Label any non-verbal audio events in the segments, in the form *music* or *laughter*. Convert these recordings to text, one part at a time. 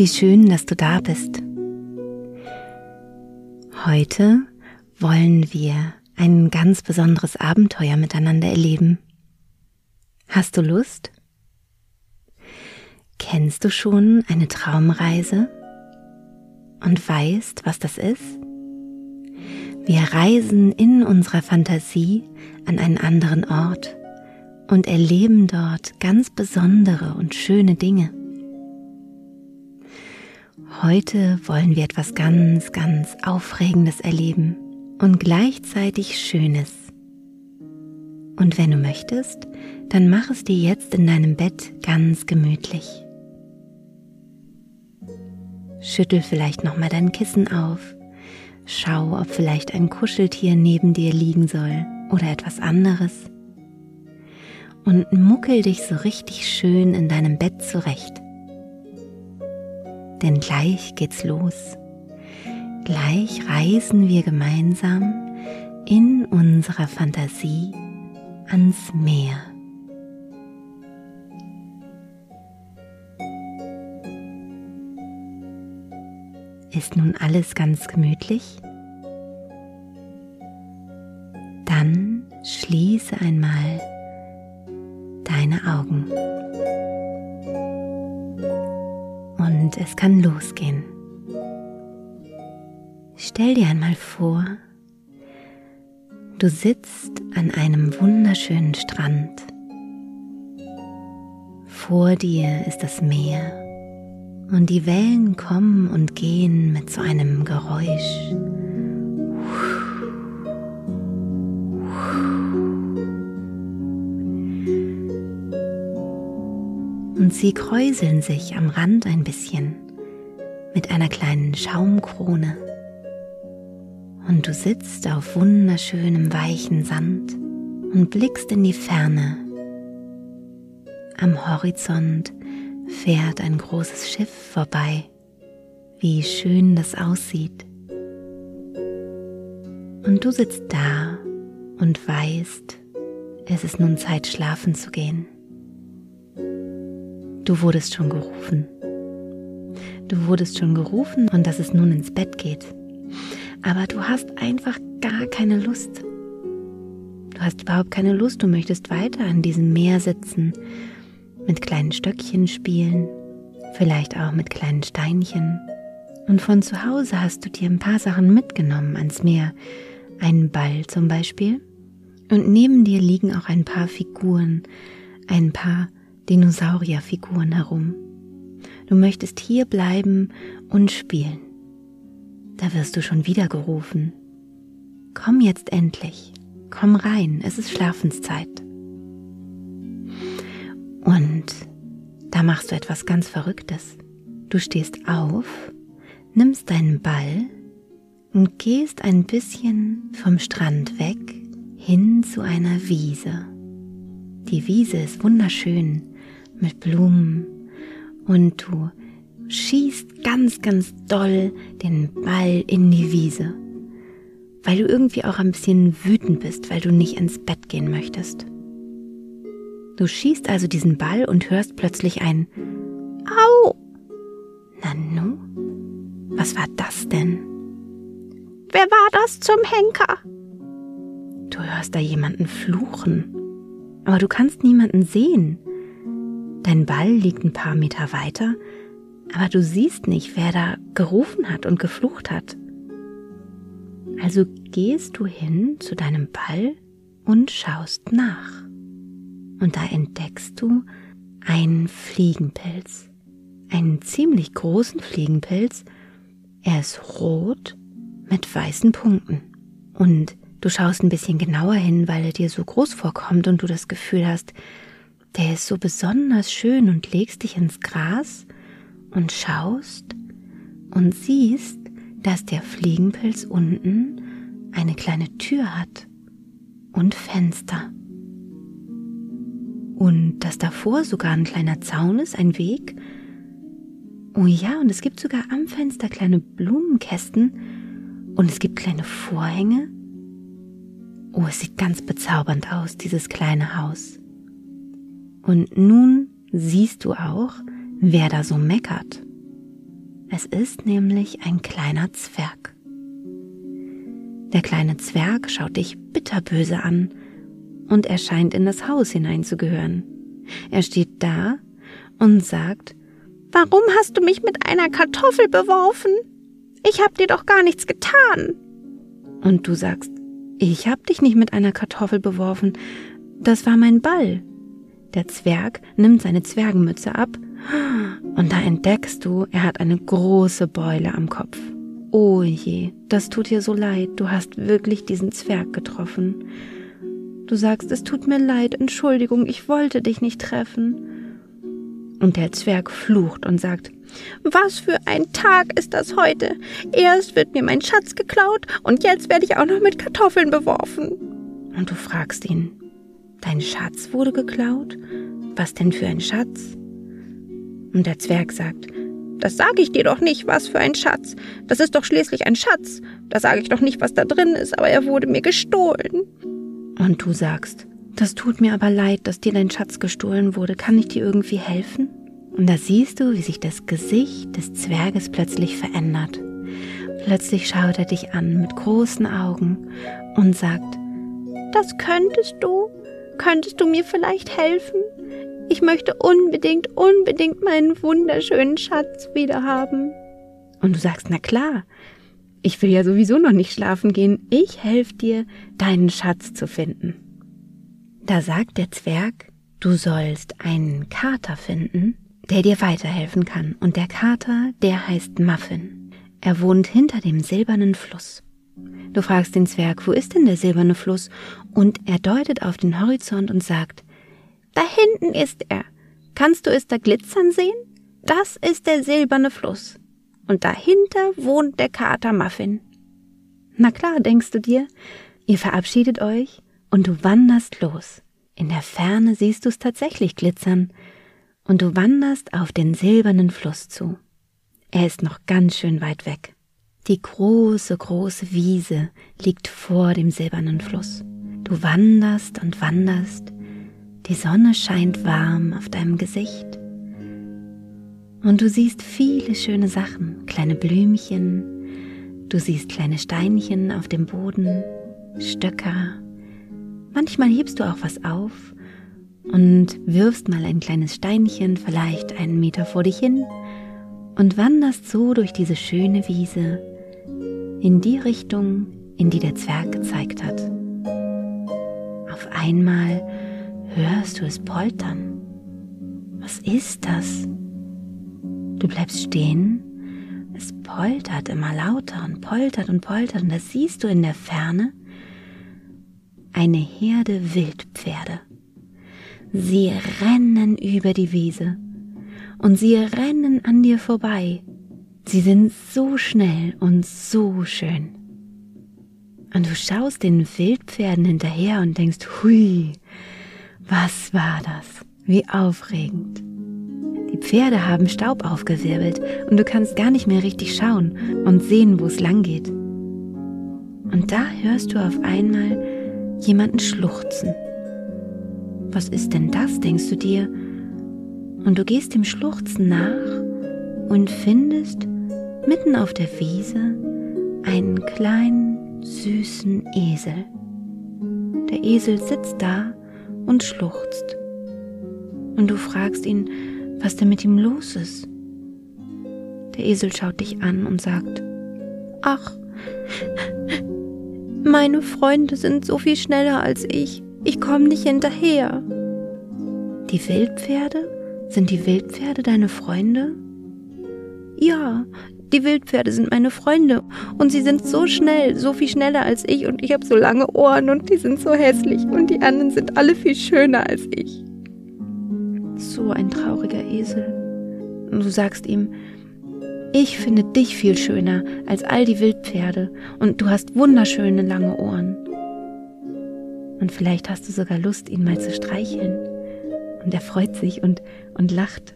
Wie schön, dass du da bist. Heute wollen wir ein ganz besonderes Abenteuer miteinander erleben. Hast du Lust? Kennst du schon eine Traumreise und weißt, was das ist? Wir reisen in unserer Fantasie an einen anderen Ort und erleben dort ganz besondere und schöne Dinge. Heute wollen wir etwas ganz, ganz Aufregendes erleben und gleichzeitig Schönes. Und wenn du möchtest, dann mach es dir jetzt in deinem Bett ganz gemütlich. Schüttel vielleicht nochmal dein Kissen auf. Schau, ob vielleicht ein Kuscheltier neben dir liegen soll oder etwas anderes. Und muckel dich so richtig schön in deinem Bett zurecht denn gleich geht's los. Gleich reisen wir gemeinsam in unserer Fantasie ans Meer. Ist nun alles ganz gemütlich? Dann schließe einmal deine Augen. Und es kann losgehen. Stell dir einmal vor, du sitzt an einem wunderschönen Strand. Vor dir ist das Meer und die Wellen kommen und gehen mit so einem Geräusch. Und sie kräuseln sich am Rand ein bisschen mit einer kleinen Schaumkrone. Und du sitzt auf wunderschönem weichen Sand und blickst in die Ferne. Am Horizont fährt ein großes Schiff vorbei. Wie schön das aussieht. Und du sitzt da und weißt, es ist nun Zeit schlafen zu gehen. Du wurdest schon gerufen. Du wurdest schon gerufen und dass es nun ins Bett geht. Aber du hast einfach gar keine Lust. Du hast überhaupt keine Lust, du möchtest weiter an diesem Meer sitzen, mit kleinen Stöckchen spielen, vielleicht auch mit kleinen Steinchen. Und von zu Hause hast du dir ein paar Sachen mitgenommen ans Meer. Einen Ball zum Beispiel. Und neben dir liegen auch ein paar Figuren, ein paar Dinosaurierfiguren herum. Du möchtest hier bleiben und spielen. Da wirst du schon wieder gerufen. Komm jetzt endlich. Komm rein, es ist Schlafenszeit. Und da machst du etwas ganz Verrücktes. Du stehst auf, nimmst deinen Ball und gehst ein bisschen vom Strand weg hin zu einer Wiese. Die Wiese ist wunderschön mit Blumen und du schießt ganz, ganz doll den Ball in die Wiese, weil du irgendwie auch ein bisschen wütend bist, weil du nicht ins Bett gehen möchtest. Du schießt also diesen Ball und hörst plötzlich ein Au! Nanu, was war das denn? Wer war das zum Henker? Du hörst da jemanden fluchen, aber du kannst niemanden sehen. Dein Ball liegt ein paar Meter weiter, aber du siehst nicht, wer da gerufen hat und geflucht hat. Also gehst du hin zu deinem Ball und schaust nach. Und da entdeckst du einen Fliegenpilz, einen ziemlich großen Fliegenpilz. Er ist rot mit weißen Punkten. Und du schaust ein bisschen genauer hin, weil er dir so groß vorkommt und du das Gefühl hast, der ist so besonders schön und legst dich ins Gras und schaust und siehst, dass der Fliegenpilz unten eine kleine Tür hat und Fenster. Und dass davor sogar ein kleiner Zaun ist, ein Weg. Oh ja, und es gibt sogar am Fenster kleine Blumenkästen und es gibt kleine Vorhänge. Oh, es sieht ganz bezaubernd aus, dieses kleine Haus. Und nun siehst du auch, wer da so meckert. Es ist nämlich ein kleiner Zwerg. Der kleine Zwerg schaut dich bitterböse an und er scheint in das Haus hineinzugehören. Er steht da und sagt, Warum hast du mich mit einer Kartoffel beworfen? Ich hab dir doch gar nichts getan. Und du sagst, ich hab dich nicht mit einer Kartoffel beworfen, das war mein Ball. Der Zwerg nimmt seine Zwergenmütze ab und da entdeckst du, er hat eine große Beule am Kopf. Oh je, das tut dir so leid, du hast wirklich diesen Zwerg getroffen. Du sagst, es tut mir leid, Entschuldigung, ich wollte dich nicht treffen. Und der Zwerg flucht und sagt, was für ein Tag ist das heute? Erst wird mir mein Schatz geklaut und jetzt werde ich auch noch mit Kartoffeln beworfen. Und du fragst ihn, dein Schatz wurde geklaut? Was denn für ein Schatz? Und der Zwerg sagt, das sage ich dir doch nicht, was für ein Schatz. Das ist doch schließlich ein Schatz. Da sage ich doch nicht, was da drin ist, aber er wurde mir gestohlen. Und du sagst, das tut mir aber leid, dass dir dein Schatz gestohlen wurde. Kann ich dir irgendwie helfen? Und da siehst du, wie sich das Gesicht des Zwerges plötzlich verändert. Plötzlich schaut er dich an mit großen Augen und sagt, das könntest du? Könntest du mir vielleicht helfen? Ich möchte unbedingt, unbedingt meinen wunderschönen Schatz wiederhaben. Und du sagst, na klar, ich will ja sowieso noch nicht schlafen gehen. Ich helfe dir, deinen Schatz zu finden. Da sagt der Zwerg, du sollst einen Kater finden, der dir weiterhelfen kann. Und der Kater, der heißt Muffin. Er wohnt hinter dem silbernen Fluss. Du fragst den Zwerg, wo ist denn der silberne Fluss? Und er deutet auf den Horizont und sagt, da hinten ist er. Kannst du es da glitzern sehen? Das ist der silberne Fluss. Und dahinter wohnt der Kater Muffin. Na klar, denkst du dir, ihr verabschiedet euch und du wanderst los. In der Ferne siehst du es tatsächlich glitzern, und du wanderst auf den silbernen Fluss zu. Er ist noch ganz schön weit weg. Die große, große Wiese liegt vor dem silbernen Fluss. Du wanderst und wanderst, die Sonne scheint warm auf deinem Gesicht. Und du siehst viele schöne Sachen, kleine Blümchen, du siehst kleine Steinchen auf dem Boden, Stöcker, Manchmal hebst du auch was auf und wirfst mal ein kleines Steinchen vielleicht einen Meter vor dich hin und wanderst so durch diese schöne Wiese in die Richtung, in die der Zwerg gezeigt hat. Auf einmal hörst du es poltern. Was ist das? Du bleibst stehen. Es poltert immer lauter und poltert und poltert und das siehst du in der Ferne eine Herde Wildpferde. Sie rennen über die Wiese und sie rennen an dir vorbei. Sie sind so schnell und so schön. Und du schaust den Wildpferden hinterher und denkst, hui, was war das? Wie aufregend. Die Pferde haben Staub aufgewirbelt und du kannst gar nicht mehr richtig schauen und sehen, wo es lang geht. Und da hörst du auf einmal jemanden schluchzen. Was ist denn das, denkst du dir? Und du gehst dem Schluchzen nach und findest mitten auf der Wiese einen kleinen, süßen Esel. Der Esel sitzt da und schluchzt. Und du fragst ihn, was denn mit ihm los ist. Der Esel schaut dich an und sagt, Ach, *laughs* meine Freunde sind so viel schneller als ich. Ich komme nicht hinterher. Die Wildpferde? Sind die Wildpferde deine Freunde? Ja, die Wildpferde sind meine Freunde und sie sind so schnell, so viel schneller als ich und ich habe so lange Ohren und die sind so hässlich und die anderen sind alle viel schöner als ich. So ein trauriger Esel. Du sagst ihm, ich finde dich viel schöner als all die Wildpferde und du hast wunderschöne lange Ohren. Und vielleicht hast du sogar Lust, ihn mal zu streicheln. Und er freut sich und, und lacht.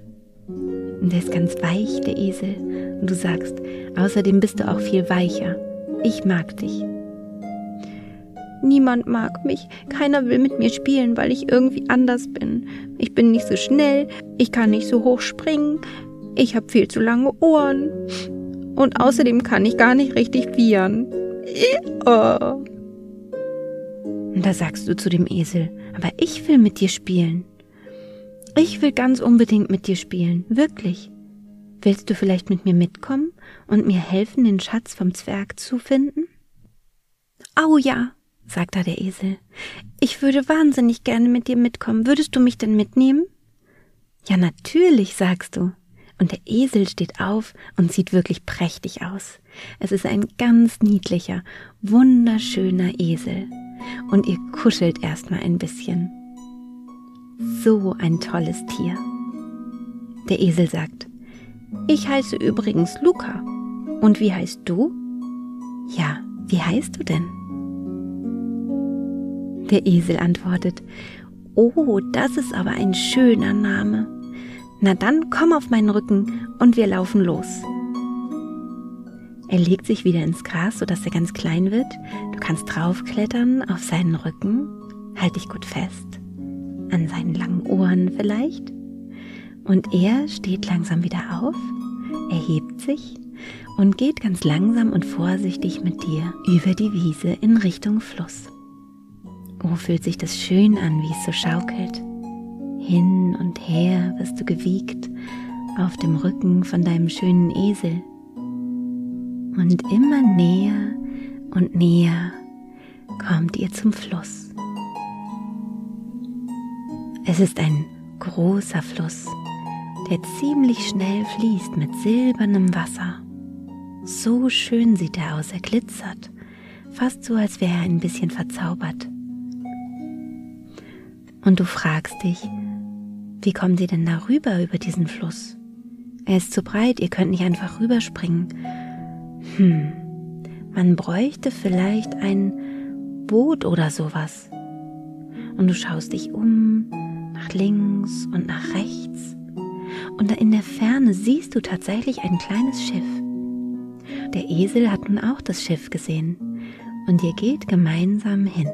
Und er ist ganz weich, der Esel. Und du sagst, außerdem bist du auch viel weicher. Ich mag dich. Niemand mag mich, keiner will mit mir spielen, weil ich irgendwie anders bin. Ich bin nicht so schnell, ich kann nicht so hoch springen, ich habe viel zu lange Ohren und außerdem kann ich gar nicht richtig wiehern. Oh. Und da sagst du zu dem Esel, aber ich will mit dir spielen. Ich will ganz unbedingt mit dir spielen, wirklich. Willst du vielleicht mit mir mitkommen und mir helfen, den Schatz vom Zwerg zu finden? Au ja, sagt da der Esel. Ich würde wahnsinnig gerne mit dir mitkommen. Würdest du mich denn mitnehmen? Ja, natürlich, sagst du. Und der Esel steht auf und sieht wirklich prächtig aus. Es ist ein ganz niedlicher, wunderschöner Esel. Und ihr kuschelt erstmal ein bisschen. So ein tolles Tier. Der Esel sagt, ich heiße übrigens Luca. Und wie heißt du? Ja, wie heißt du denn? Der Esel antwortet, Oh, das ist aber ein schöner Name. Na dann komm auf meinen Rücken und wir laufen los. Er legt sich wieder ins Gras, sodass er ganz klein wird. Du kannst draufklettern auf seinen Rücken. Halt dich gut fest. An seinen langen Ohren vielleicht. Und er steht langsam wieder auf, erhebt sich und geht ganz langsam und vorsichtig mit dir über die Wiese in Richtung Fluss. Oh, fühlt sich das schön an, wie es so schaukelt. Hin und her wirst du gewiegt auf dem Rücken von deinem schönen Esel. Und immer näher und näher kommt ihr zum Fluss. Es ist ein großer Fluss, der ziemlich schnell fließt mit silbernem Wasser. So schön sieht er aus, er glitzert, fast so, als wäre er ein bisschen verzaubert. Und du fragst dich, wie kommen sie denn da rüber über diesen Fluss? Er ist zu breit, ihr könnt nicht einfach rüberspringen. Hm, man bräuchte vielleicht ein Boot oder sowas. Und du schaust dich um, nach links und nach rechts. Und in der Ferne siehst du tatsächlich ein kleines Schiff. Der Esel hat nun auch das Schiff gesehen und ihr geht gemeinsam hin.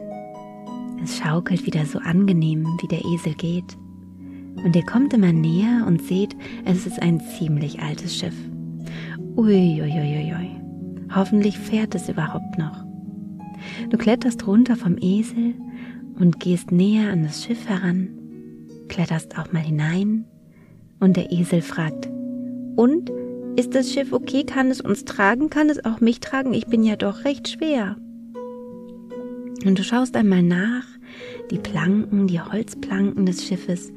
Es schaukelt wieder so angenehm, wie der Esel geht. Und ihr kommt immer näher und seht, es ist ein ziemlich altes Schiff. Uiuiuiui. Hoffentlich fährt es überhaupt noch. Du kletterst runter vom Esel und gehst näher an das Schiff heran, kletterst auch mal hinein und der Esel fragt, und ist das Schiff okay? Kann es uns tragen? Kann es auch mich tragen? Ich bin ja doch recht schwer. Und du schaust einmal nach, die Planken, die Holzplanken des Schiffes,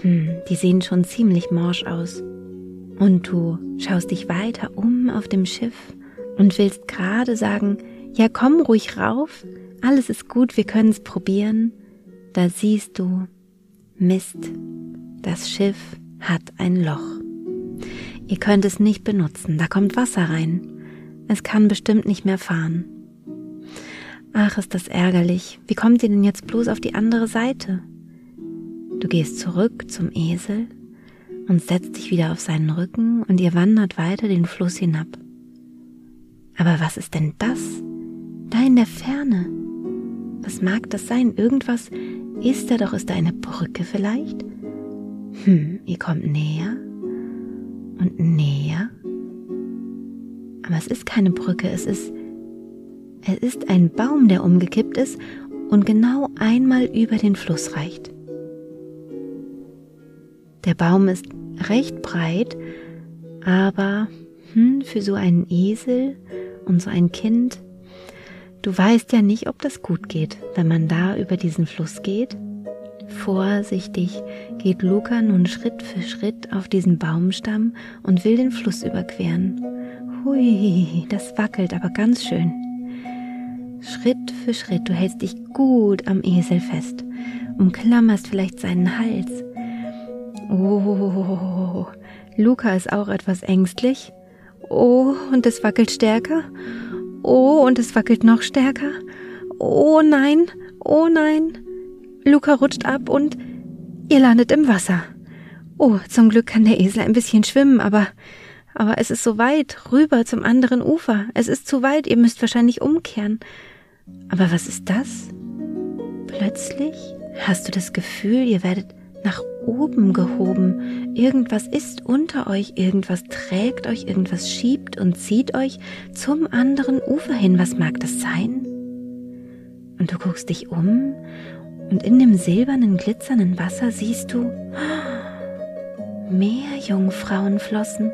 hm, die sehen schon ziemlich morsch aus. Und du schaust dich weiter um auf dem Schiff und willst gerade sagen, ja komm ruhig rauf, alles ist gut, wir können es probieren. Da siehst du, Mist, das Schiff hat ein Loch. Ihr könnt es nicht benutzen, da kommt Wasser rein. Es kann bestimmt nicht mehr fahren. Ach, ist das ärgerlich. Wie kommt ihr denn jetzt bloß auf die andere Seite? Du gehst zurück zum Esel und setzt dich wieder auf seinen Rücken und ihr wandert weiter den Fluss hinab. Aber was ist denn das? Da in der Ferne. Was mag das sein? Irgendwas ist da doch, ist da eine Brücke vielleicht? Hm, ihr kommt näher und näher. Aber es ist keine Brücke, es ist es ist ein Baum, der umgekippt ist und genau einmal über den Fluss reicht. Der Baum ist recht breit, aber hm, für so einen Esel und so ein Kind, du weißt ja nicht, ob das gut geht, wenn man da über diesen Fluss geht. Vorsichtig geht Luca nun Schritt für Schritt auf diesen Baumstamm und will den Fluss überqueren. Hui, das wackelt aber ganz schön. Schritt für Schritt, du hältst dich gut am Esel fest, umklammerst vielleicht seinen Hals. Oh, Luca ist auch etwas ängstlich. Oh, und es wackelt stärker. Oh, und es wackelt noch stärker. Oh nein, oh nein. Luca rutscht ab und ihr landet im Wasser. Oh, zum Glück kann der Esel ein bisschen schwimmen, aber aber es ist so weit rüber zum anderen Ufer. Es ist zu weit, ihr müsst wahrscheinlich umkehren. Aber was ist das? Plötzlich hast du das Gefühl, ihr werdet nach oben gehoben. Irgendwas ist unter euch, irgendwas trägt euch, irgendwas schiebt und zieht euch zum anderen Ufer hin. Was mag das sein? Und du guckst dich um und in dem silbernen, glitzernden Wasser siehst du Meerjungfrauenflossen.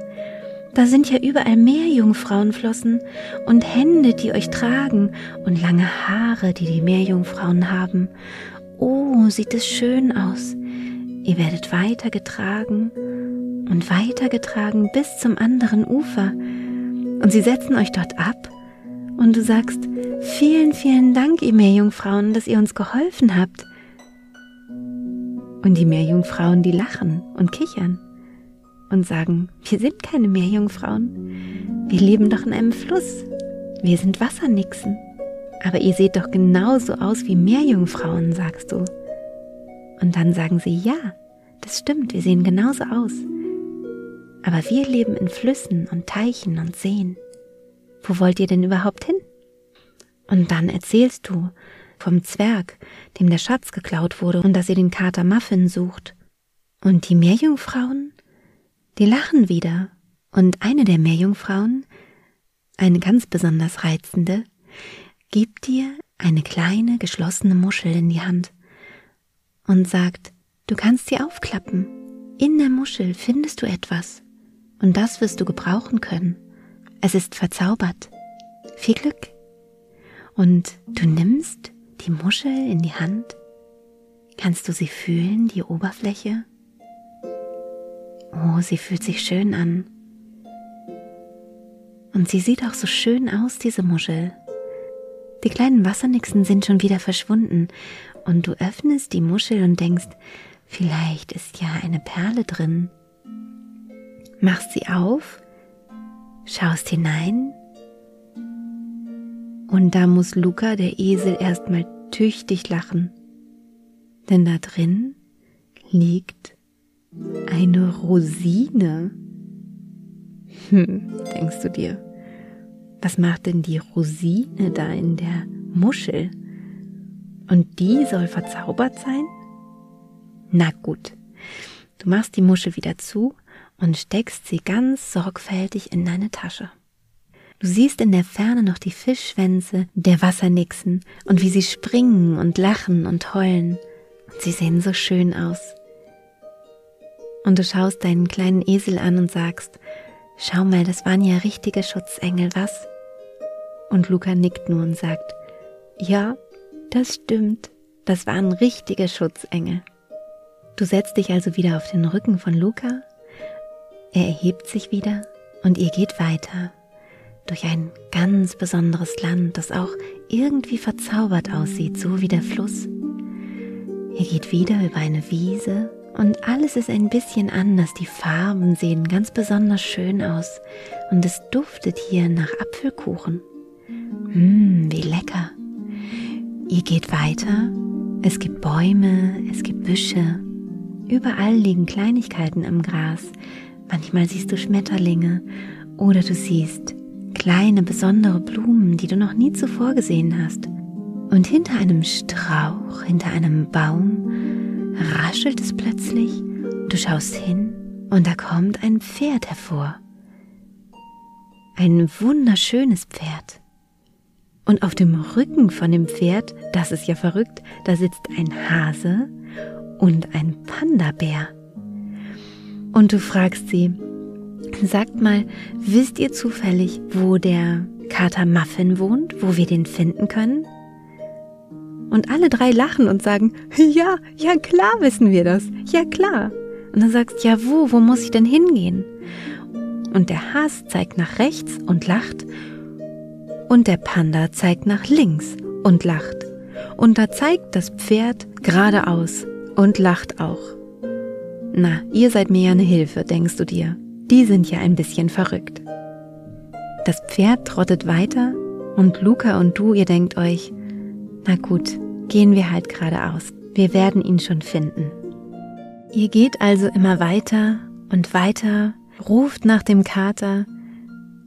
Da sind ja überall Meerjungfrauenflossen und Hände, die euch tragen und lange Haare, die die Meerjungfrauen haben. Oh, sieht es schön aus. Ihr werdet weitergetragen und weitergetragen bis zum anderen Ufer. Und sie setzen euch dort ab und du sagst, vielen, vielen Dank, ihr Meerjungfrauen, dass ihr uns geholfen habt. Und die Meerjungfrauen, die lachen und kichern und sagen, wir sind keine Meerjungfrauen. Wir leben doch in einem Fluss. Wir sind Wassernixen. Aber ihr seht doch genauso aus wie Meerjungfrauen, sagst du. Und dann sagen sie, ja, das stimmt, wir sehen genauso aus. Aber wir leben in Flüssen und Teichen und Seen. Wo wollt ihr denn überhaupt hin? Und dann erzählst du vom Zwerg, dem der Schatz geklaut wurde und dass ihr den Kater Muffin sucht. Und die Meerjungfrauen, die lachen wieder. Und eine der Meerjungfrauen, eine ganz besonders reizende, gibt dir eine kleine geschlossene Muschel in die Hand und sagt, du kannst sie aufklappen. In der Muschel findest du etwas und das wirst du gebrauchen können. Es ist verzaubert. Viel Glück. Und du nimmst die Muschel in die Hand. Kannst du sie fühlen, die Oberfläche? Oh, sie fühlt sich schön an. Und sie sieht auch so schön aus, diese Muschel. Die kleinen Wassernixen sind schon wieder verschwunden und du öffnest die Muschel und denkst, vielleicht ist ja eine Perle drin. Machst sie auf, schaust hinein und da muss Luca, der Esel, erstmal tüchtig lachen, denn da drin liegt eine Rosine. Hm, denkst du dir, was macht denn die Rosine da in der Muschel? Und die soll verzaubert sein? Na gut, du machst die Muschel wieder zu und steckst sie ganz sorgfältig in deine Tasche. Du siehst in der Ferne noch die Fischschwänze der Wassernixen und wie sie springen und lachen und heulen. Und sie sehen so schön aus. Und du schaust deinen kleinen Esel an und sagst, schau mal, das waren ja richtige Schutzengel, was? Und Luca nickt nur und sagt, ja, das stimmt, das waren richtige Schutzengel. Du setzt dich also wieder auf den Rücken von Luca, er erhebt sich wieder und ihr geht weiter durch ein ganz besonderes Land, das auch irgendwie verzaubert aussieht, so wie der Fluss. Ihr geht wieder über eine Wiese und alles ist ein bisschen anders. Die Farben sehen ganz besonders schön aus und es duftet hier nach Apfelkuchen. Mmm, wie lecker. Ihr geht weiter. Es gibt Bäume, es gibt Büsche. Überall liegen Kleinigkeiten im Gras. Manchmal siehst du Schmetterlinge oder du siehst kleine besondere Blumen, die du noch nie zuvor gesehen hast. Und hinter einem Strauch, hinter einem Baum, raschelt es plötzlich. Du schaust hin und da kommt ein Pferd hervor. Ein wunderschönes Pferd. Und auf dem Rücken von dem Pferd, das ist ja verrückt, da sitzt ein Hase und ein Panda-Bär. Und du fragst sie, sagt mal, wisst ihr zufällig, wo der Kater Muffin wohnt, wo wir den finden können? Und alle drei lachen und sagen, ja, ja klar wissen wir das, ja klar. Und dann sagst, ja wo, wo muss ich denn hingehen? Und der Hase zeigt nach rechts und lacht und der Panda zeigt nach links und lacht. Und da zeigt das Pferd geradeaus und lacht auch. Na, ihr seid mir ja eine Hilfe, denkst du dir. Die sind ja ein bisschen verrückt. Das Pferd trottet weiter und Luca und du, ihr denkt euch, na gut, gehen wir halt geradeaus. Wir werden ihn schon finden. Ihr geht also immer weiter und weiter, ruft nach dem Kater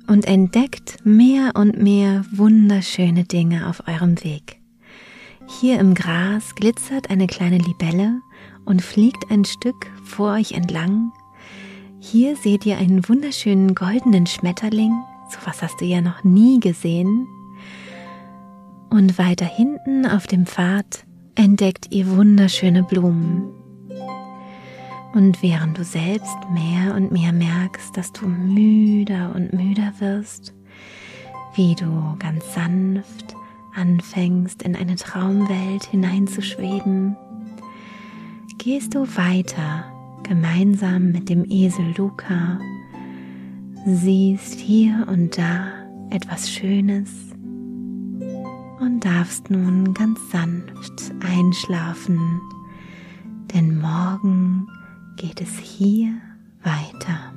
und entdeckt mehr und mehr wunderschöne Dinge auf eurem Weg. Hier im Gras glitzert eine kleine Libelle und fliegt ein Stück vor euch entlang. Hier seht ihr einen wunderschönen goldenen Schmetterling. So was hast du ja noch nie gesehen. Und weiter hinten auf dem Pfad entdeckt ihr wunderschöne Blumen. Und während du selbst mehr und mehr merkst, dass du müder und müder wirst, wie du ganz sanft anfängst in eine Traumwelt hineinzuschweben, gehst du weiter gemeinsam mit dem Esel Luca, siehst hier und da etwas Schönes und darfst nun ganz sanft einschlafen, denn morgen geht es hier weiter.